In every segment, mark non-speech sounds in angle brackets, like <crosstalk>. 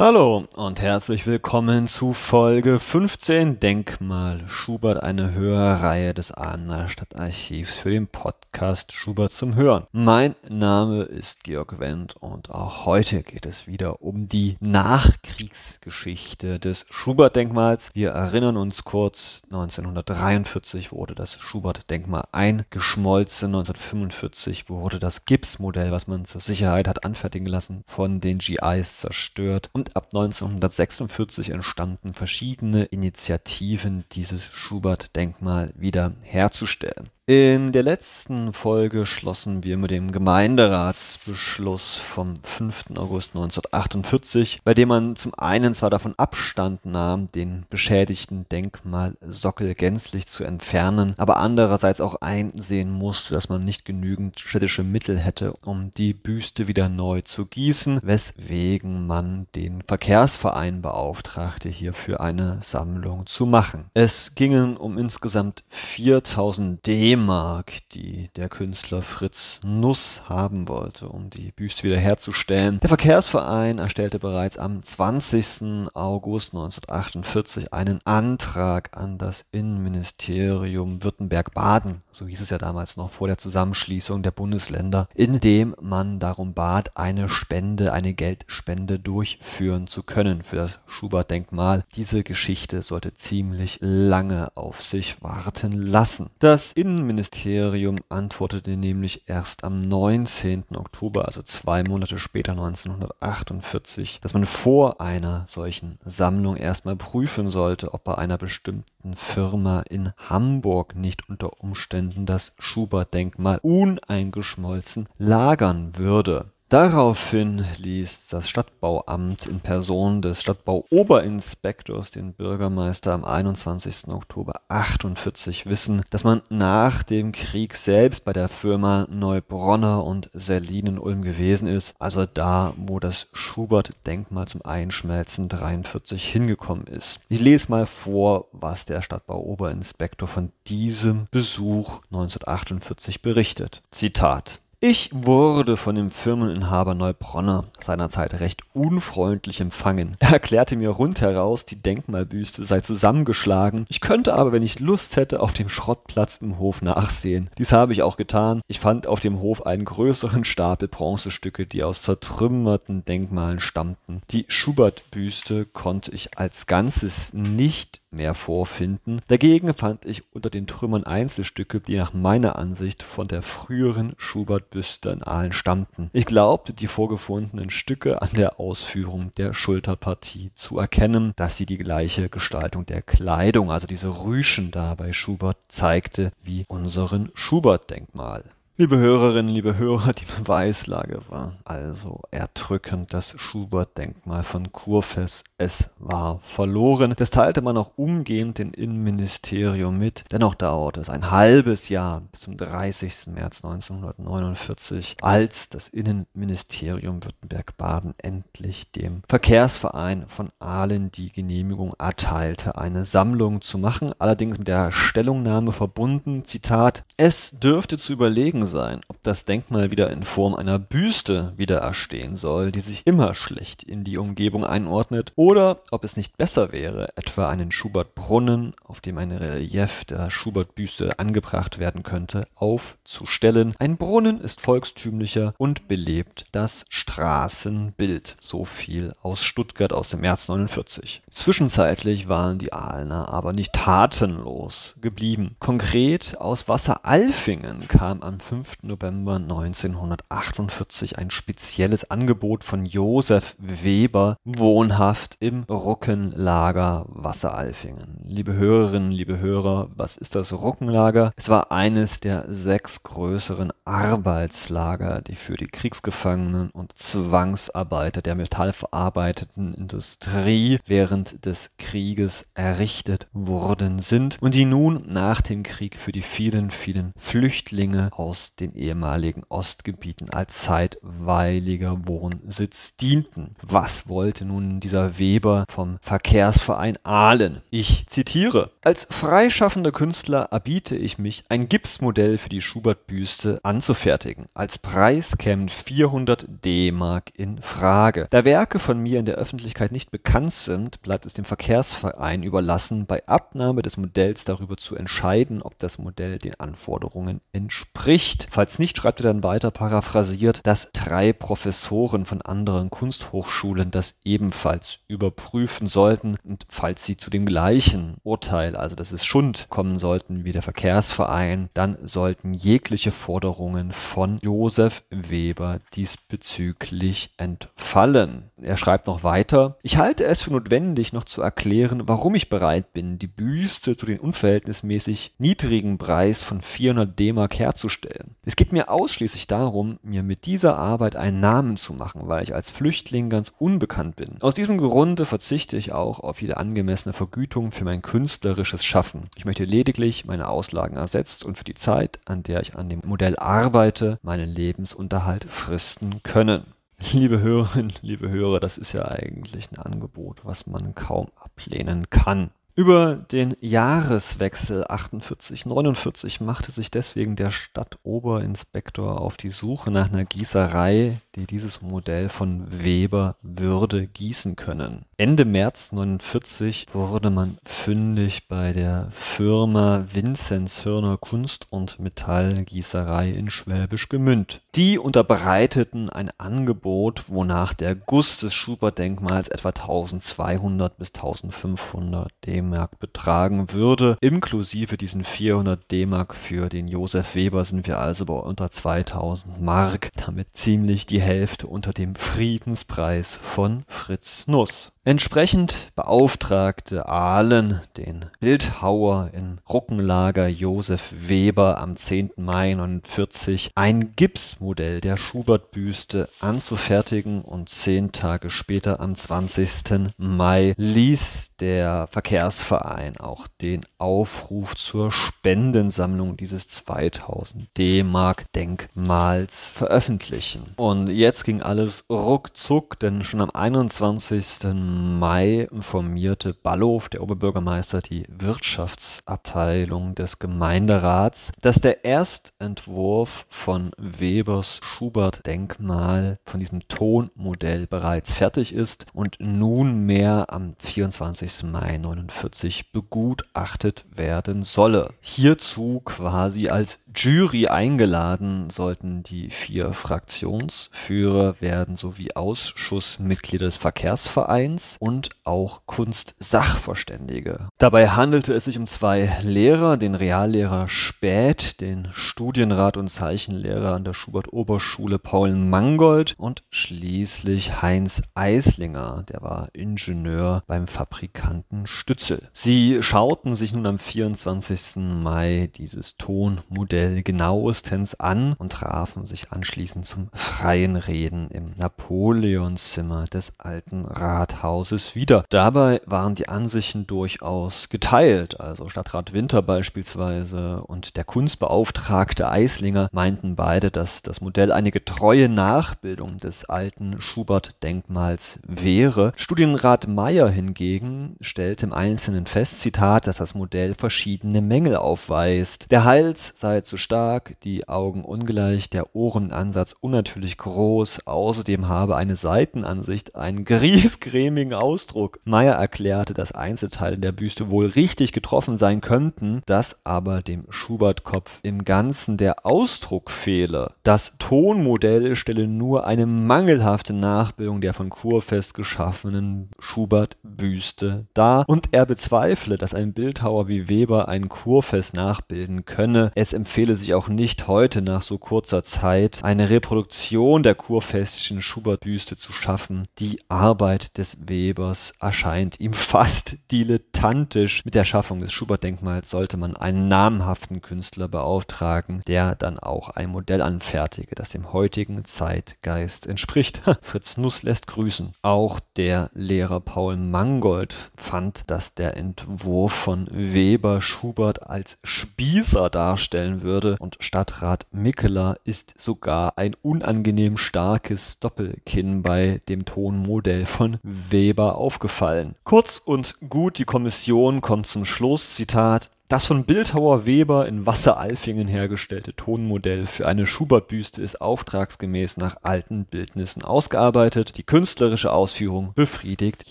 Hallo und herzlich willkommen zu Folge 15 Denkmal Schubert, eine Hörreihe des Ahner Stadtarchivs für den Podcast Schubert zum Hören. Mein Name ist Georg Wendt und auch heute geht es wieder um die Nachkriegsgeschichte des Schubert-Denkmals. Wir erinnern uns kurz, 1943 wurde das Schubert-Denkmal eingeschmolzen, 1945 wurde das Gipsmodell, was man zur Sicherheit hat anfertigen lassen, von den GIs zerstört und ab 1946 entstanden verschiedene Initiativen, dieses Schubert-Denkmal wieder herzustellen. In der letzten Folge schlossen wir mit dem Gemeinderatsbeschluss vom 5. August 1948, bei dem man zum einen zwar davon Abstand nahm, den beschädigten Denkmalsockel gänzlich zu entfernen, aber andererseits auch einsehen musste, dass man nicht genügend städtische Mittel hätte, um die Büste wieder neu zu gießen, weswegen man den Verkehrsverein beauftragte, hierfür eine Sammlung zu machen. Es gingen um insgesamt 4000 D D-Mark, die der Künstler Fritz Nuss haben wollte, um die Büste wiederherzustellen. Der Verkehrsverein erstellte bereits am 20. August 1948 einen Antrag an das Innenministerium Württemberg-Baden, so hieß es ja damals noch vor der Zusammenschließung der Bundesländer, in dem man darum bat, eine Spende, eine Geldspende durchführen zu können für das Schubert-Denkmal. Diese Geschichte sollte ziemlich lange auf sich warten lassen. Das Innenministerium Innenministerium antwortete nämlich erst am 19. Oktober, also zwei Monate später 1948, dass man vor einer solchen Sammlung erstmal prüfen sollte, ob bei einer bestimmten Firma in Hamburg nicht unter Umständen das Schubert-Denkmal uneingeschmolzen lagern würde. Daraufhin ließ das Stadtbauamt in Person des Stadtbauoberinspektors den Bürgermeister am 21. Oktober 48 wissen, dass man nach dem Krieg selbst bei der Firma Neubronner und Serlin in Ulm gewesen ist, also da, wo das Schubert-Denkmal zum Einschmelzen 43 hingekommen ist. Ich lese mal vor, was der Stadtbauoberinspektor von diesem Besuch 1948 berichtet. Zitat ich wurde von dem Firmeninhaber Neubronner seinerzeit recht unfreundlich empfangen. <laughs> Er erklärte mir rundheraus, die Denkmalbüste sei zusammengeschlagen. Ich könnte aber, wenn ich Lust hätte, auf dem Schrottplatz im Hof nachsehen. Dies habe ich auch getan. Ich fand auf dem Hof einen größeren Stapel Bronzestücke, die aus zertrümmerten Denkmalen stammten. Die Schubert-Büste konnte ich als Ganzes nicht mehr vorfinden. Dagegen fand ich unter den Trümmern Einzelstücke, die nach meiner Ansicht von der früheren Schubert-Büste in Aalen stammten. Ich glaubte, die vorgefundenen Stücke an der Ausführung der Schulterpartie zu erkennen, dass sie die gleiche Gestaltung der Kleidung, also diese Rüschen da bei Schubert, zeigte wie unseren Schubert-Denkmal. Liebe Hörerinnen, liebe Hörer, die Beweislage war also erdrückend. Das Schubert-Denkmal von Kurfürst, es war verloren. Das teilte man auch umgehend dem Innenministerium mit. Dennoch dauerte es ein halbes Jahr bis zum 30. März 1949, als das Innenministerium Württemberg-Baden endlich dem Verkehrsverein von Aalen die Genehmigung erteilte, eine Sammlung zu machen. Allerdings mit der Stellungnahme verbunden, Zitat, es dürfte zu überlegen sein, ob das Denkmal wieder in Form einer Büste wieder erstehen soll, die sich immer schlecht in die Umgebung einordnet, oder ob es nicht besser wäre, etwa einen Schubert-Brunnen, auf dem ein Relief der Schubert-Büste angebracht werden könnte, aufzustellen. Ein Brunnen ist volkstümlicher und belebt das Straßenbild. So viel aus Stuttgart aus dem März 49. Zwischenzeitlich waren die Aalener aber nicht tatenlos geblieben. Konkret aus Wasseralfingen kam am 5 5. November 1948 ein spezielles Angebot von Josef Weber, wohnhaft im Ruckenlager Wasseralfingen. Liebe Hörerinnen, liebe Hörer, was ist das Ruckenlager? Es war eines der sechs größeren Arbeitslager, die für die Kriegsgefangenen und Zwangsarbeiter der metallverarbeitenden Industrie während des Krieges errichtet worden sind und die nun nach dem Krieg für die vielen, vielen Flüchtlinge aus aus den ehemaligen Ostgebieten als zeitweiliger Wohnsitz dienten. Was wollte nun dieser Weber vom Verkehrsverein Ahlen? Ich zitiere. Als freischaffender Künstler erbiete ich mich, ein Gipsmodell für die Schubert-Büste anzufertigen. Als Preis kämen 400 D-Mark in Frage. Da Werke von mir in der Öffentlichkeit nicht bekannt sind, bleibt es dem Verkehrsverein überlassen, bei Abnahme des Modells darüber zu entscheiden, ob das Modell den Anforderungen entspricht. Falls nicht, schreibt er dann weiter paraphrasiert, dass drei Professoren von anderen Kunsthochschulen das ebenfalls überprüfen sollten und falls sie zu dem gleichen Urteil also dass es Schund kommen sollten wie der Verkehrsverein, dann sollten jegliche Forderungen von Josef Weber diesbezüglich entfallen. Er schreibt noch weiter, ich halte es für notwendig, noch zu erklären, warum ich bereit bin, die Büste zu den unverhältnismäßig niedrigen Preis von 400 D-Mark herzustellen. Es geht mir ausschließlich darum, mir mit dieser Arbeit einen Namen zu machen, weil ich als Flüchtling ganz unbekannt bin. Aus diesem Grunde verzichte ich auch auf jede angemessene Vergütung für mein künstlerisches künstlerisches Schaffen. Ich möchte lediglich meine Auslagen ersetzt und für die Zeit, an der ich an dem Modell arbeite, meinen Lebensunterhalt fristen können. Liebe Hörerinnen, liebe Hörer, das ist ja eigentlich ein Angebot, was man kaum ablehnen kann. Über den Jahreswechsel 48-49 machte sich deswegen der Stadtoberinspektor auf die Suche nach einer Gießerei, die dieses Modell von Weber würde gießen können. Ende März 49 wurde man fündig bei der Firma Vinzenz Hörner Kunst- und Metallgießerei in Schwäbisch Gemünd. Die unterbreiteten ein Angebot, wonach der Guss des Schubert-Denkmals etwa 1200 bis 1500 D D-Mark betragen würde. Inklusive diesen 400 D-Mark für den Josef Weber sind wir also bei unter 2000 Mark, damit ziemlich die Hälfte unter dem Friedenspreis von Fritz Nuss. Entsprechend beauftragte Ahlen den Bildhauer im Ruckenlager Josef Weber am 10. Mai 1949 ein Gipsmodell der Schubert-Büste anzufertigen und zehn Tage später am 20. Mai ließ der Verkehrsverein auch den Aufruf zur Spendensammlung dieses 2000 D-Mark Denkmals veröffentlichen. Und jetzt ging alles ruckzuck, denn schon am 21. Mai informierte Ballow, der Oberbürgermeister, die Wirtschaftsabteilung des Gemeinderats, dass der Erstentwurf von Webers Schubert-Denkmal von diesem Tonmodell bereits fertig ist und nunmehr am 24. Mai 49 begutachtet werden solle. Hierzu quasi als Jury eingeladen sollten die vier Fraktionsführer werden sowie Ausschussmitglieder des Verkehrsvereins und auch Kunstsachverständige. Dabei handelte es sich um zwei Lehrer, den Reallehrer Späth, den Studienrat und Zeichenlehrer an der Schubert-Oberschule Paul Mangold und schließlich Heinz Eislinger, der war Ingenieur beim Fabrikanten Stützel. Sie schauten sich nun am 24. Mai dieses Tonmodell Modell genauestens an und trafen sich anschließend zum freien Reden im Napoleonszimmer des alten Rathauses wieder. Dabei waren die Ansichten durchaus geteilt. Also Stadtrat Winter beispielsweise und der Kunstbeauftragte Eislinger meinten beide, dass das Modell eine getreue Nachbildung des alten Schubert-Denkmals wäre. Studienrat Meyer hingegen stellte im Einzelnen fest, Zitat, dass das Modell verschiedene Mängel aufweist. Der Hals sei zu stark, die Augen ungleich, der Ohrenansatz unnatürlich groß, außerdem habe eine Seitenansicht einen <laughs> griesgrämigen Ausdruck. Meyer erklärte, dass Einzelteile der Büste wohl richtig getroffen sein könnten, dass aber dem Schubert-Kopf im Ganzen der Ausdruck fehle. Das Tonmodell stelle nur eine mangelhafte Nachbildung der von Kurfest geschaffenen Schubert-Büste dar und er bezweifle, dass ein Bildhauer wie Weber ein Kurfest nachbilden könne. Es empfehle empfehle sich auch nicht heute nach so kurzer Zeit eine Reproduktion der kurfestischen Schubert-Büste zu schaffen. Die Arbeit des Webers erscheint ihm fast dilettantisch. Mit der Schaffung des Schubert-Denkmals sollte man einen namhaften Künstler beauftragen, der dann auch ein Modell anfertige, das dem heutigen Zeitgeist entspricht. Fritz Nuss lässt grüßen. Auch der Lehrer Paul Mangold fand, dass der Entwurf von Weber Schubert als Spießer darstellen würde und Stadtrat Mikkeler ist sogar ein unangenehm starkes Doppelkinn bei dem Tonmodell von Weber aufgefallen. Kurz und gut, die Kommission kommt zum Schluss, Zitat, das von Bildhauer Weber in Wasseralfingen hergestellte Tonmodell für eine Schubert-Büste ist auftragsgemäß nach alten Bildnissen ausgearbeitet. Die künstlerische Ausführung befriedigt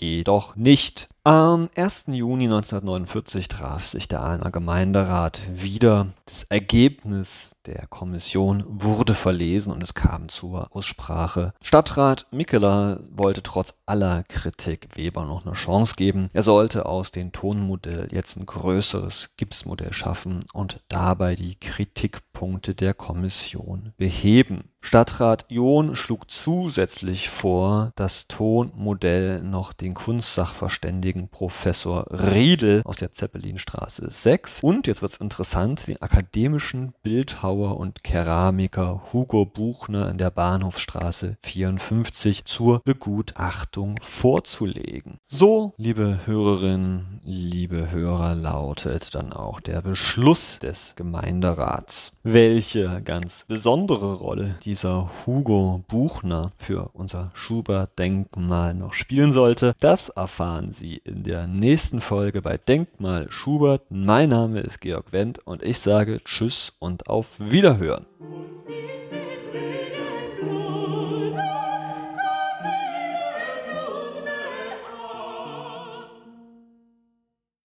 jedoch nicht. Am 1. Juni 1949 traf sich der Ahner Gemeinderat wieder. Das Ergebnis der Kommission wurde verlesen und es kam zur Aussprache. Stadtrat Mikkeler wollte trotz aller Kritik Weber noch eine Chance geben. Er sollte aus dem Tonmodell jetzt ein größeres Gipsmodell schaffen und dabei die Kritikpunkte der Kommission beheben. Stadtrat John schlug zusätzlich vor, das Tonmodell noch den Kunstsachverständigen Professor Riedel aus der Zeppelinstraße 6 und, jetzt wird's interessant, den akademischen Bildhauer und Keramiker Hugo Buchner in der Bahnhofsstraße 54 zur Begutachtung vorzulegen. So, liebe Hörerinnen, liebe Hörer, lautet dann auch der Beschluss des Gemeinderats. Welche ganz besondere Rolle die dieser Hugo Buchner für unser Schubert-Denkmal noch spielen sollte, das erfahren Sie in der nächsten Folge bei Denkmal Schubert. Mein Name ist Georg Wendt und ich sage Tschüss und auf Wiederhören.